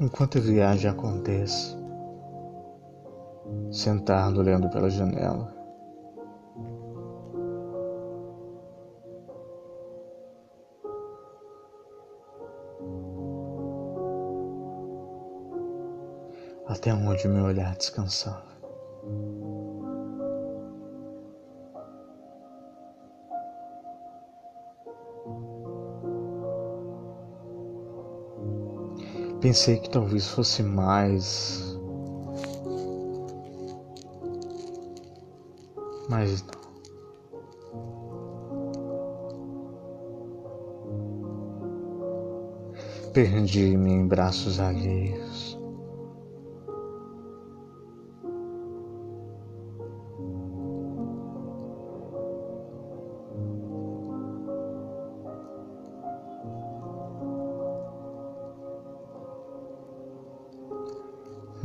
enquanto a viagem acontece, sentado olhando pela janela. Até onde meu olhar descansava. Pensei que talvez fosse mais. Mas não. Perdi-me em braços alheios.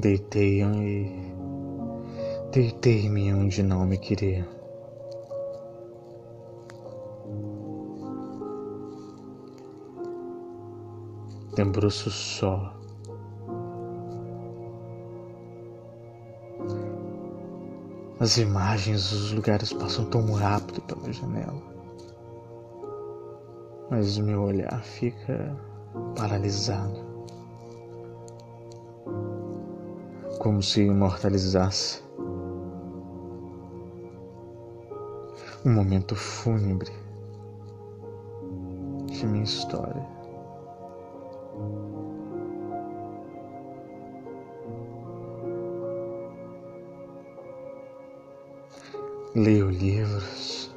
Deitei-me deitei-me onde não me queria. Debruço só. As imagens, os lugares passam tão rápido pela janela. Mas meu olhar fica paralisado. Como se imortalizasse um momento fúnebre de minha história. Leio livros.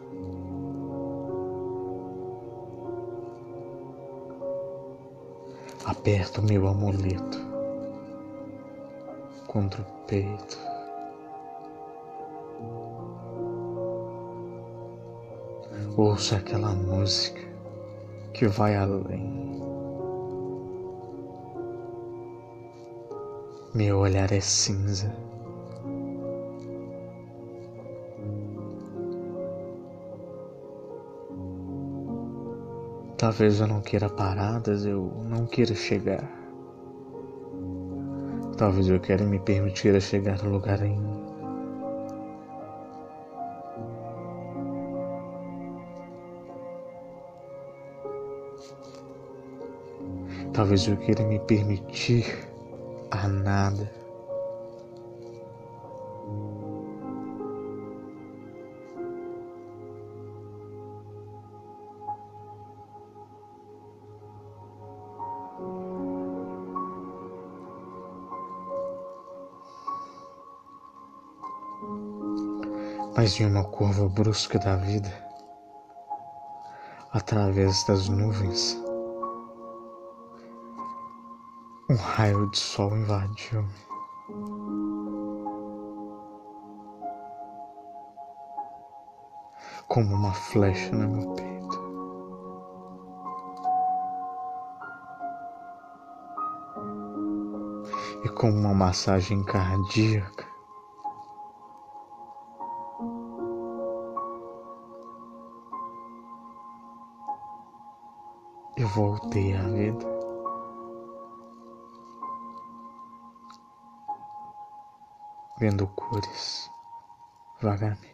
Aperto meu amuleto contra o peito. Ouça aquela música que vai além. Meu olhar é cinza. Talvez eu não queira paradas, eu não queira chegar. Talvez eu queira me permitir a chegar no lugar ainda. Talvez eu queira me permitir a nada. Mas em uma curva brusca da vida, através das nuvens, um raio de sol invadiu-me. Como uma flecha no meu peito. E como uma massagem cardíaca eu voltei à vida. Vendo cores vagamente.